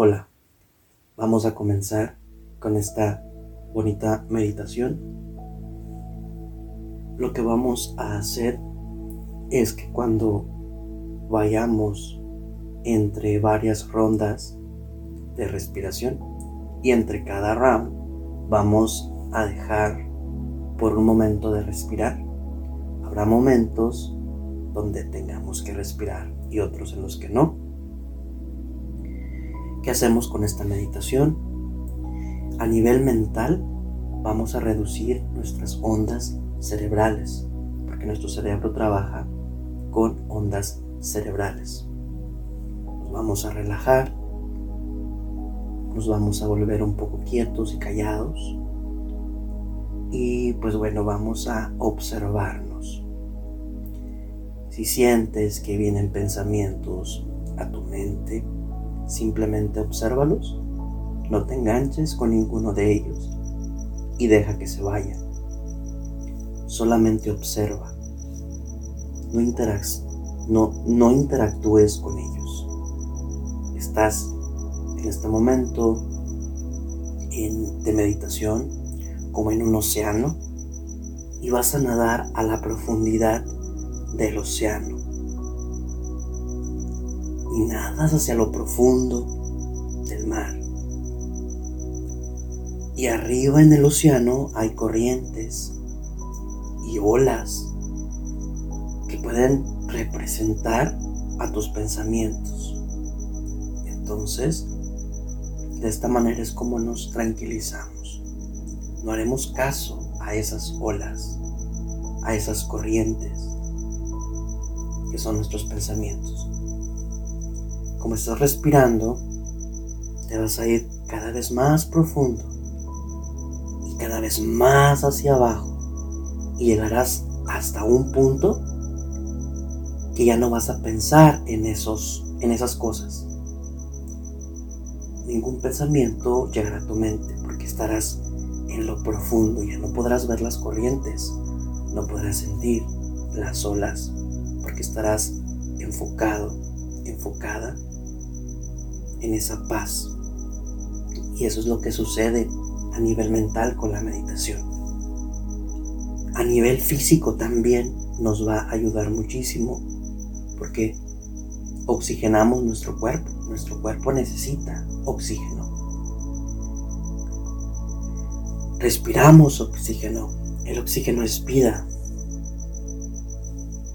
Hola, vamos a comenzar con esta bonita meditación. Lo que vamos a hacer es que cuando vayamos entre varias rondas de respiración y entre cada round vamos a dejar por un momento de respirar. Habrá momentos donde tengamos que respirar y otros en los que no ¿Qué hacemos con esta meditación? A nivel mental vamos a reducir nuestras ondas cerebrales, porque nuestro cerebro trabaja con ondas cerebrales. Nos vamos a relajar, nos vamos a volver un poco quietos y callados y pues bueno, vamos a observarnos. Si sientes que vienen pensamientos a tu mente, Simplemente obsérvalos, no te enganches con ninguno de ellos y deja que se vayan. Solamente observa. No, no, no interactúes con ellos. Estás en este momento en, de meditación como en un océano y vas a nadar a la profundidad del océano y nadas hacia lo profundo del mar. Y arriba en el océano hay corrientes y olas que pueden representar a tus pensamientos. Entonces, de esta manera es como nos tranquilizamos. No haremos caso a esas olas, a esas corrientes que son nuestros pensamientos como estás respirando, te vas a ir cada vez más profundo y cada vez más hacia abajo y llegarás hasta un punto que ya no vas a pensar en esos en esas cosas. Ningún pensamiento llegará a tu mente porque estarás en lo profundo, ya no podrás ver las corrientes, no podrás sentir las olas porque estarás enfocado, enfocada en esa paz. Y eso es lo que sucede a nivel mental con la meditación. A nivel físico también nos va a ayudar muchísimo porque oxigenamos nuestro cuerpo. Nuestro cuerpo necesita oxígeno. Respiramos oxígeno. El oxígeno es vida.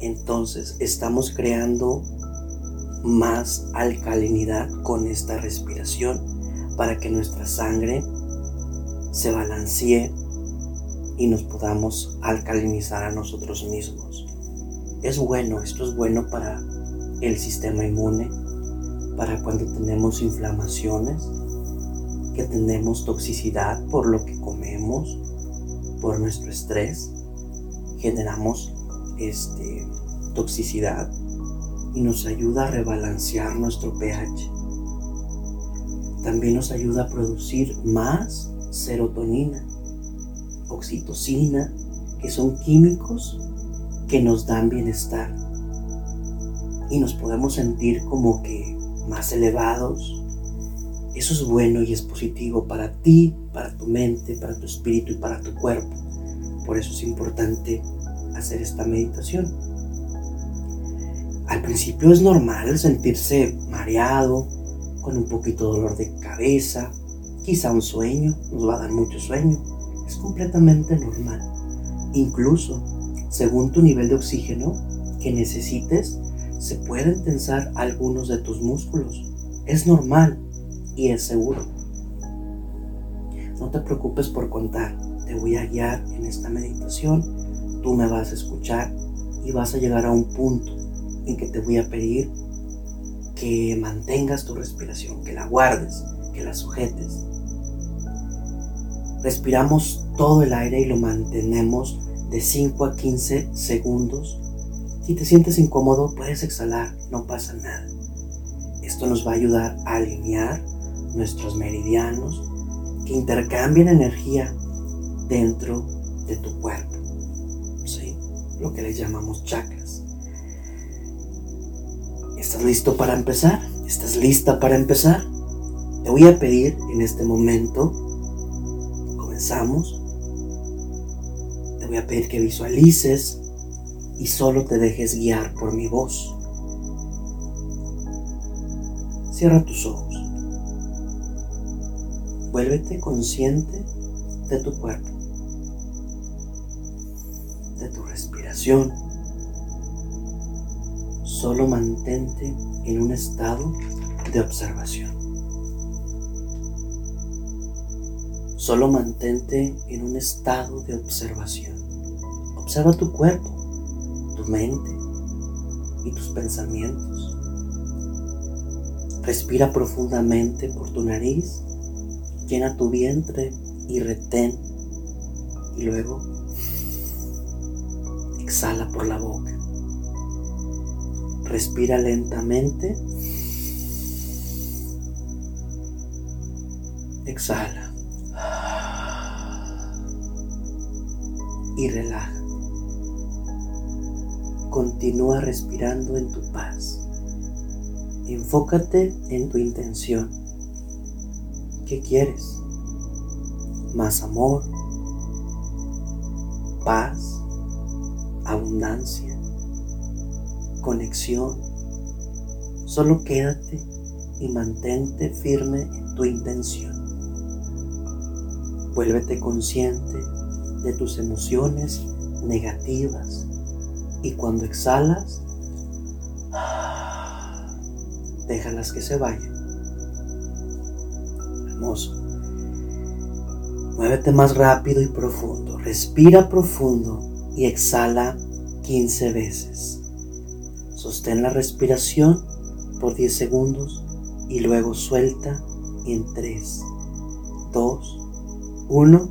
Entonces estamos creando más alcalinidad con esta respiración para que nuestra sangre se balancee y nos podamos alcalinizar a nosotros mismos. Es bueno, esto es bueno para el sistema inmune, para cuando tenemos inflamaciones, que tenemos toxicidad por lo que comemos, por nuestro estrés, generamos este, toxicidad y nos ayuda a rebalancear nuestro pH. También nos ayuda a producir más serotonina, oxitocina, que son químicos que nos dan bienestar. Y nos podemos sentir como que más elevados. Eso es bueno y es positivo para ti, para tu mente, para tu espíritu y para tu cuerpo. Por eso es importante hacer esta meditación. Al principio es normal sentirse mareado, con un poquito de dolor de cabeza, quizá un sueño, nos va a dar mucho sueño. Es completamente normal. Incluso, según tu nivel de oxígeno que necesites, se pueden tensar algunos de tus músculos. Es normal y es seguro. No te preocupes por contar. Te voy a guiar en esta meditación. Tú me vas a escuchar y vas a llegar a un punto en que te voy a pedir que mantengas tu respiración, que la guardes, que la sujetes. Respiramos todo el aire y lo mantenemos de 5 a 15 segundos. Si te sientes incómodo, puedes exhalar, no pasa nada. Esto nos va a ayudar a alinear nuestros meridianos que intercambien energía dentro de tu cuerpo. ¿Sí? Lo que les llamamos chakras. ¿Estás listo para empezar? ¿Estás lista para empezar? Te voy a pedir en este momento, comenzamos, te voy a pedir que visualices y solo te dejes guiar por mi voz. Cierra tus ojos. Vuélvete consciente de tu cuerpo, de tu respiración. Solo mantente en un estado de observación. Solo mantente en un estado de observación. Observa tu cuerpo, tu mente y tus pensamientos. Respira profundamente por tu nariz, llena tu vientre y retén. Y luego exhala por la boca. Respira lentamente. Exhala. Y relaja. Continúa respirando en tu paz. Enfócate en tu intención. ¿Qué quieres? ¿Más amor? ¿Paz? ¿Abundancia? ¿Conexión? Solo quédate y mantente firme en tu intención. Vuélvete consciente de tus emociones negativas y cuando exhalas, déjalas que se vayan. Hermoso. Muévete más rápido y profundo. Respira profundo y exhala 15 veces. Sostén la respiración por 10 segundos y luego suelta en 3, 2, 1.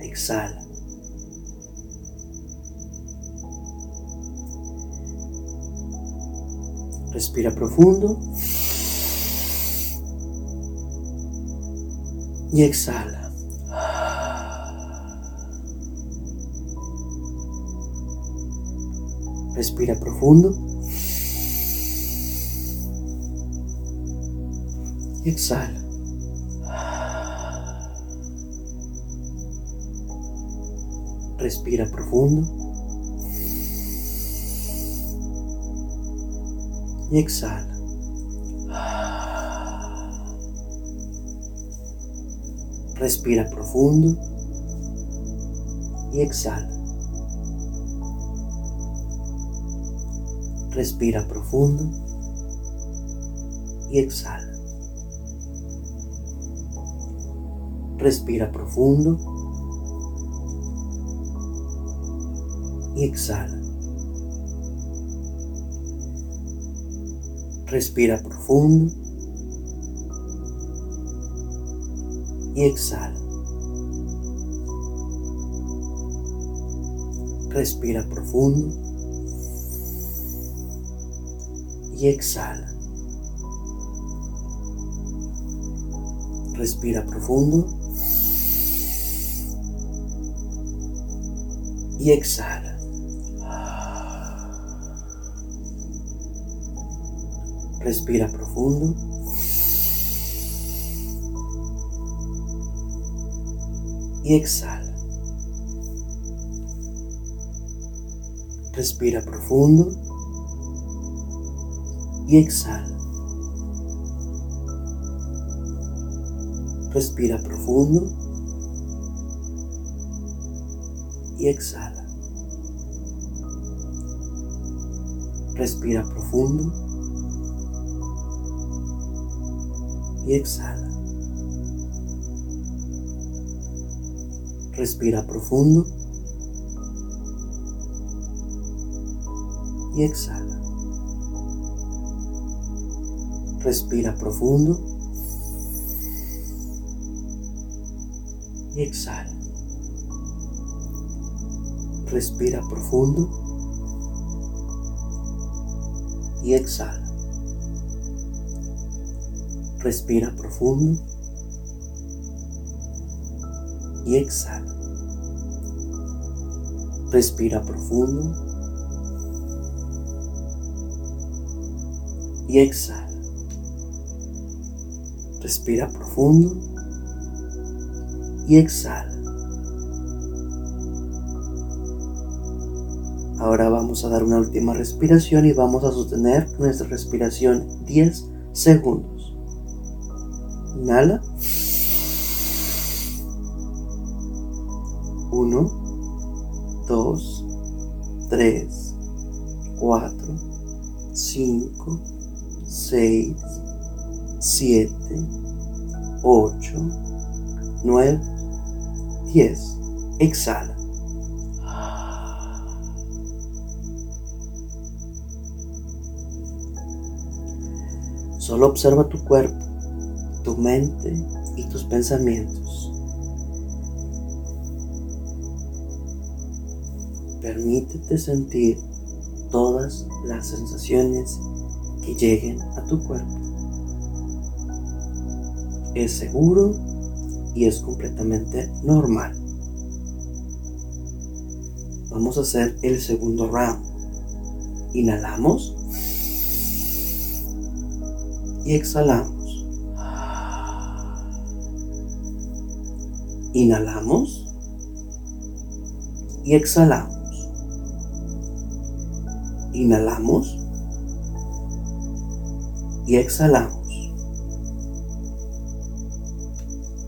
Exhala. Respira profundo. Y exhala. Respira profundo. Exhala. Respira profundo. y exhala. Respira profundo y exhala. Respira profundo y exhala. Respira profundo y exhala. Respira profundo y exhala. Respira profundo y exhala. Respira profundo y exhala. Respira profundo. Y exhala. Respira profundo. Y exhala. Respira profundo. Y exhala. Respira profundo. y exhala. Respira profundo y exhala. Respira profundo y exhala. Respira profundo y exhala. Respira profundo y exhala. Respira profundo y exhala. Respira profundo y exhala. Ahora vamos a dar una última respiración y vamos a sostener nuestra respiración 10 segundos. Inhala. 1, 2, 3, 4, 5, 6, 7, 8, 9, 10. Exhala. Solo observa tu cuerpo, tu mente y tus pensamientos. Permítete sentir todas las sensaciones que lleguen a tu cuerpo. Es seguro y es completamente normal. Vamos a hacer el segundo round. Inhalamos y exhalamos. Inhalamos y exhalamos. Inhalamos y exhalamos.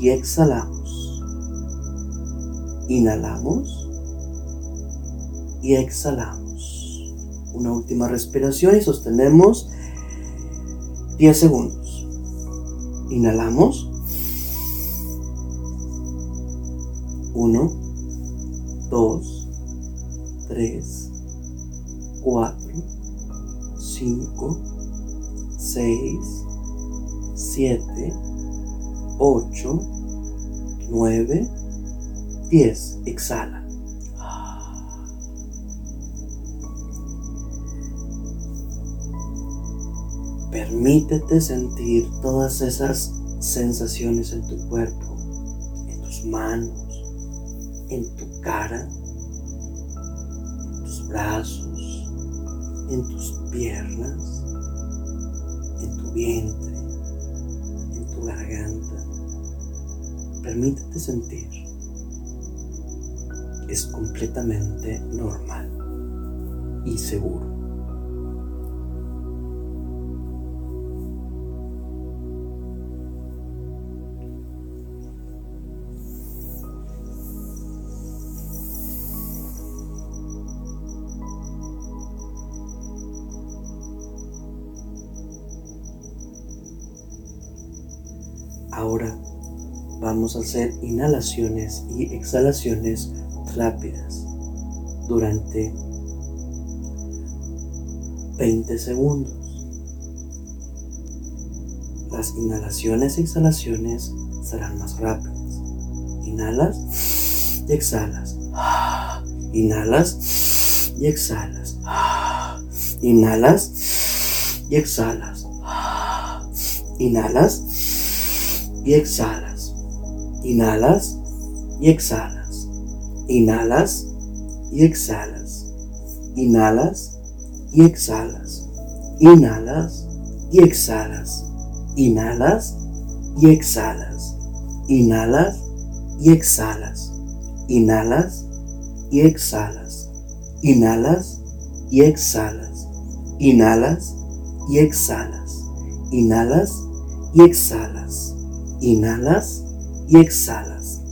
y exhalamos. Inhalamos y exhalamos. Una última respiración y sostenemos 10 segundos. Inhalamos. 1, 2, 3, 4, 5, 6, 7, Permítete sentir todas esas sensaciones en tu cuerpo, en tus manos en tu cara, en tus brazos, en tus piernas, en tu vientre, en tu garganta. Permítete sentir. Es completamente normal y seguro. Hacer inhalaciones y exhalaciones rápidas durante 20 segundos. Las inhalaciones y exhalaciones serán más rápidas. Inhalas y exhalas. Inhalas y exhalas. Inhalas y exhalas. Inhalas y exhalas. Inhalas y exhalas. Inhalas y exhalas. Inhalas y exhalas. Inhalas y exhalas. Inhalas y exhalas. Inhalas y exhalas. Inhalas y exhalas. Inhalas y exhalas. Inhalas y exhalas. Inhalas y exhalas Inhalas y exhalas.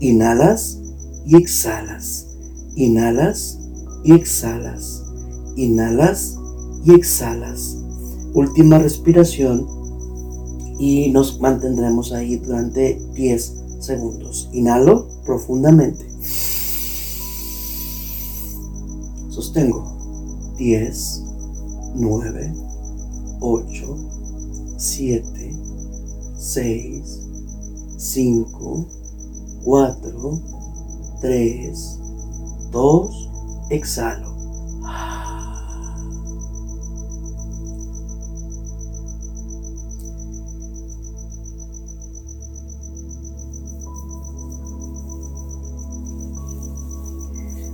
Inhalas y exhalas. Inhalas y exhalas. Inhalas y exhalas. Última respiración y nos mantendremos ahí durante 10 segundos. Inhalo profundamente. Sostengo. 10, 9, 8, 7, 6, 5, 4, 3, 2, exhalo.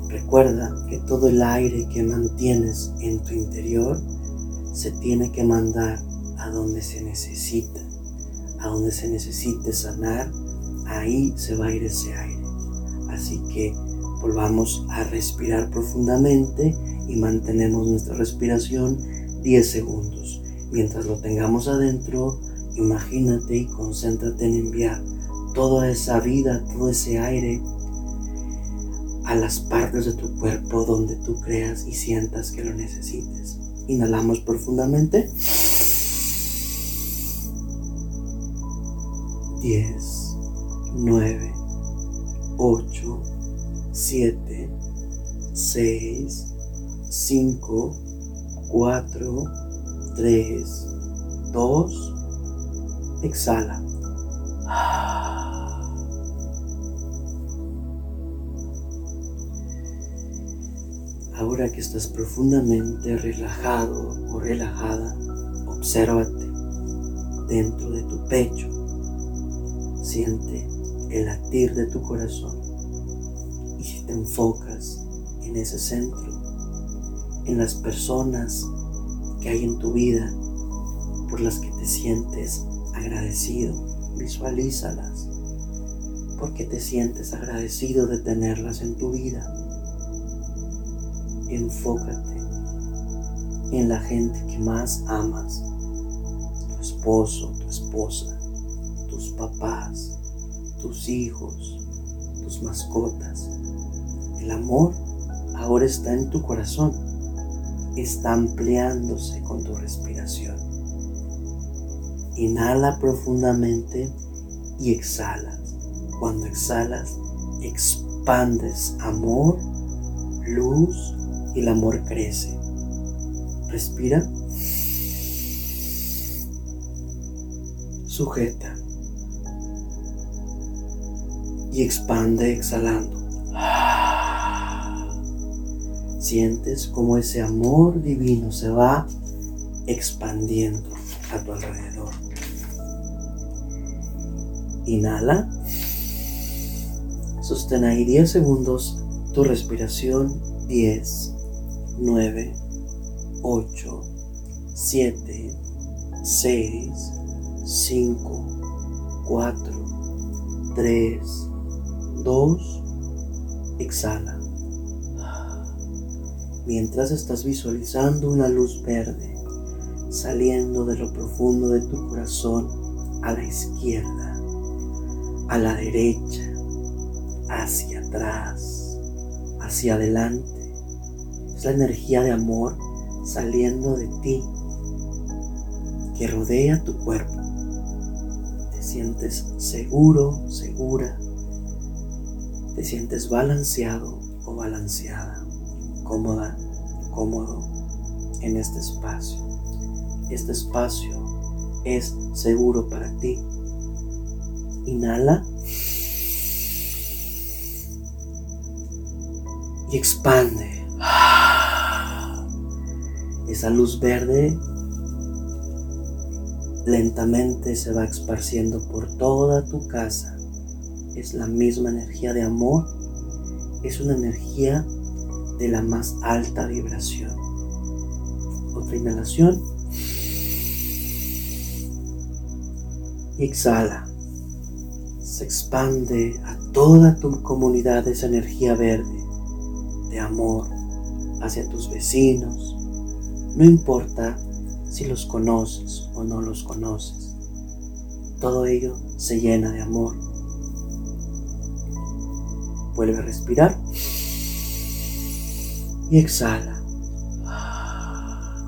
Recuerda que todo el aire que mantienes en tu interior se tiene que mandar a donde se necesita, a donde se necesite sanar, ahí se va a ir ese aire. Así que volvamos a respirar profundamente y mantenemos nuestra respiración 10 segundos. Mientras lo tengamos adentro, imagínate y concéntrate en enviar toda esa vida, todo ese aire a las partes de tu cuerpo donde tú creas y sientas que lo necesites. Inhalamos profundamente. 10, 9, 8, 7, 6, 5, 4, 3, 2, exhala. Ahora que estás profundamente relajado o relajada, obsérvate dentro de tu pecho. Siente el latir de tu corazón. Y si te enfocas en ese centro, en las personas que hay en tu vida por las que te sientes agradecido, visualízalas. Porque te sientes agradecido de tenerlas en tu vida enfócate en la gente que más amas, tu esposo, tu esposa, papás, tus hijos, tus mascotas. El amor ahora está en tu corazón, está ampliándose con tu respiración. Inhala profundamente y exhala. Cuando exhalas, expandes amor, luz y el amor crece. Respira. Sujeta. Y expande exhalando. Sientes como ese amor divino se va expandiendo a tu alrededor. Inhala. Sostén ahí 10 segundos tu respiración. 10, 9, 8, 7, 6, 5, 4, 3, 2, exhala. Mientras estás visualizando una luz verde saliendo de lo profundo de tu corazón a la izquierda, a la derecha, hacia atrás, hacia adelante la energía de amor saliendo de ti que rodea tu cuerpo. Te sientes seguro, segura. Te sientes balanceado o balanceada, cómoda, cómodo en este espacio. Este espacio es seguro para ti. Inhala y expande esa luz verde lentamente se va esparciendo por toda tu casa. Es la misma energía de amor. Es una energía de la más alta vibración. Otra inhalación. Y exhala. Se expande a toda tu comunidad esa energía verde de amor hacia tus vecinos, no importa si los conoces o no los conoces. todo ello se llena de amor. Vuelve a respirar y exhala.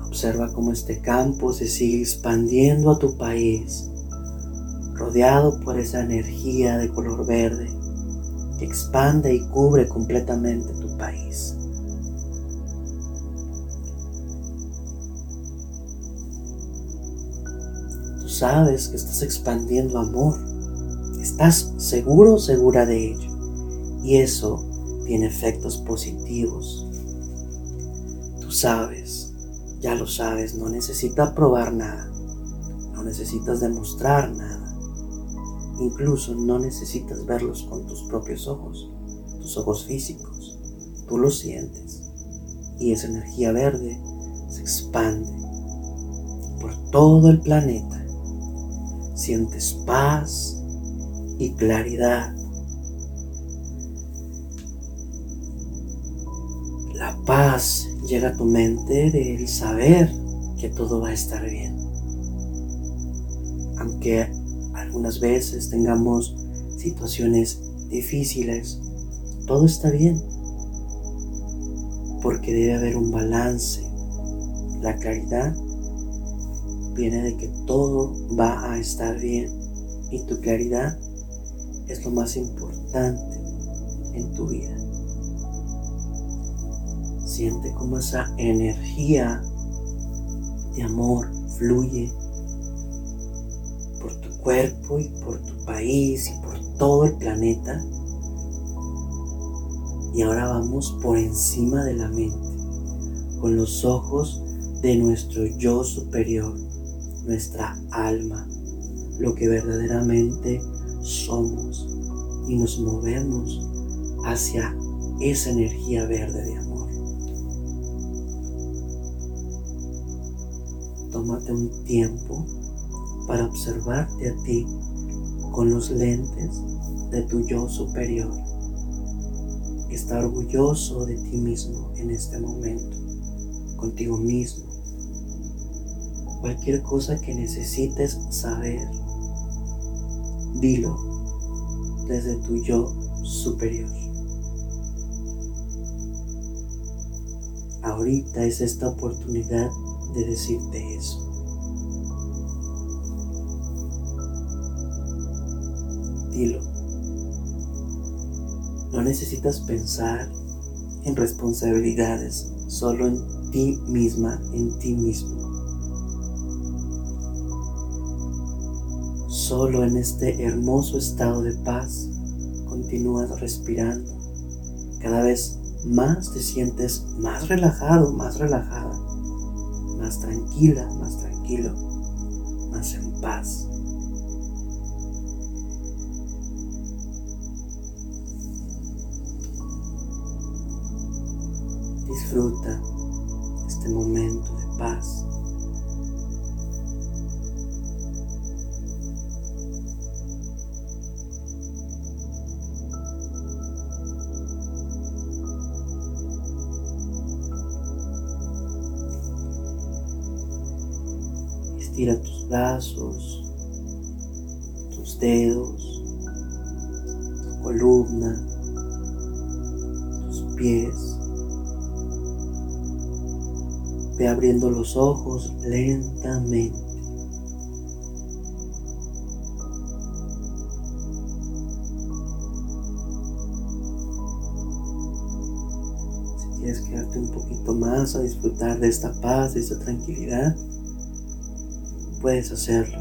Observa cómo este campo se sigue expandiendo a tu país, rodeado por esa energía de color verde que expande y cubre completamente tu país. Tú sabes que estás expandiendo amor, estás seguro segura de ello y eso tiene efectos positivos. Tú sabes, ya lo sabes, no necesitas probar nada, no necesitas demostrar nada Incluso no necesitas verlos con tus propios ojos, tus ojos físicos. Tú los sientes. Y esa energía verde se expande por todo el planeta. Sientes paz y claridad. Llega a tu mente del saber que todo va a estar bien. Aunque algunas veces tengamos situaciones difíciles, todo está bien. Porque debe haber un balance. La claridad viene de que todo va a estar bien y tu claridad es lo más importante en tu vida. Siente como esa energía de amor fluye cuerpo y por tu país y por todo el planeta. Y ahora vamos por encima de la mente, con los ojos de nuestro yo superior, nuestra alma, lo que verdaderamente somos y nos movemos hacia esa energía verde de amor. Tómate un tiempo para observarte a ti con los lentes de tu yo superior. Está orgulloso de ti mismo en este momento, contigo mismo. Cualquier cosa que necesites saber, dilo desde tu yo superior. Ahorita es esta oportunidad de decirte eso. No necesitas pensar en responsabilidades, solo en ti misma, en ti mismo. Solo en este hermoso estado de paz continúas respirando. Cada vez más te sientes más relajado, más relajada, más tranquila, más tranquilo, más en paz. Disfruta este momento de paz. Estira tus brazos, tus dedos, tu columna, tus pies. Ve abriendo los ojos lentamente. Si quieres quedarte un poquito más a disfrutar de esta paz, de esta tranquilidad, puedes hacerlo.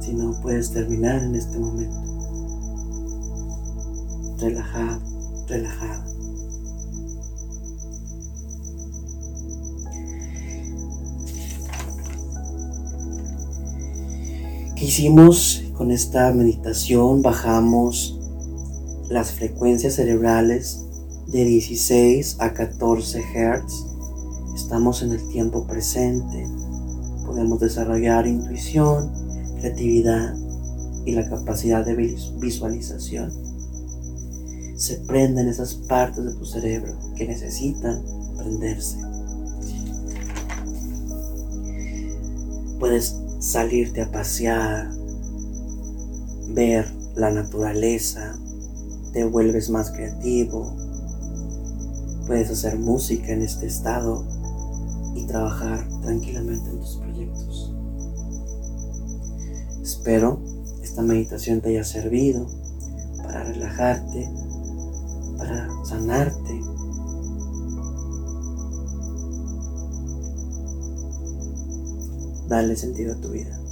Si no, puedes terminar en este momento. Relajado, relajado. ¿Qué hicimos con esta meditación? Bajamos las frecuencias cerebrales de 16 a 14 Hz. Estamos en el tiempo presente. Podemos desarrollar intuición, creatividad y la capacidad de visualización. Se prenden esas partes de tu cerebro que necesitan prenderse. puedes salirte a pasear, ver la naturaleza, te vuelves más creativo, puedes hacer música en este estado y trabajar tranquilamente en tus proyectos. Espero esta meditación te haya servido para relajarte, para sanarte. Dale sentido a tu vida.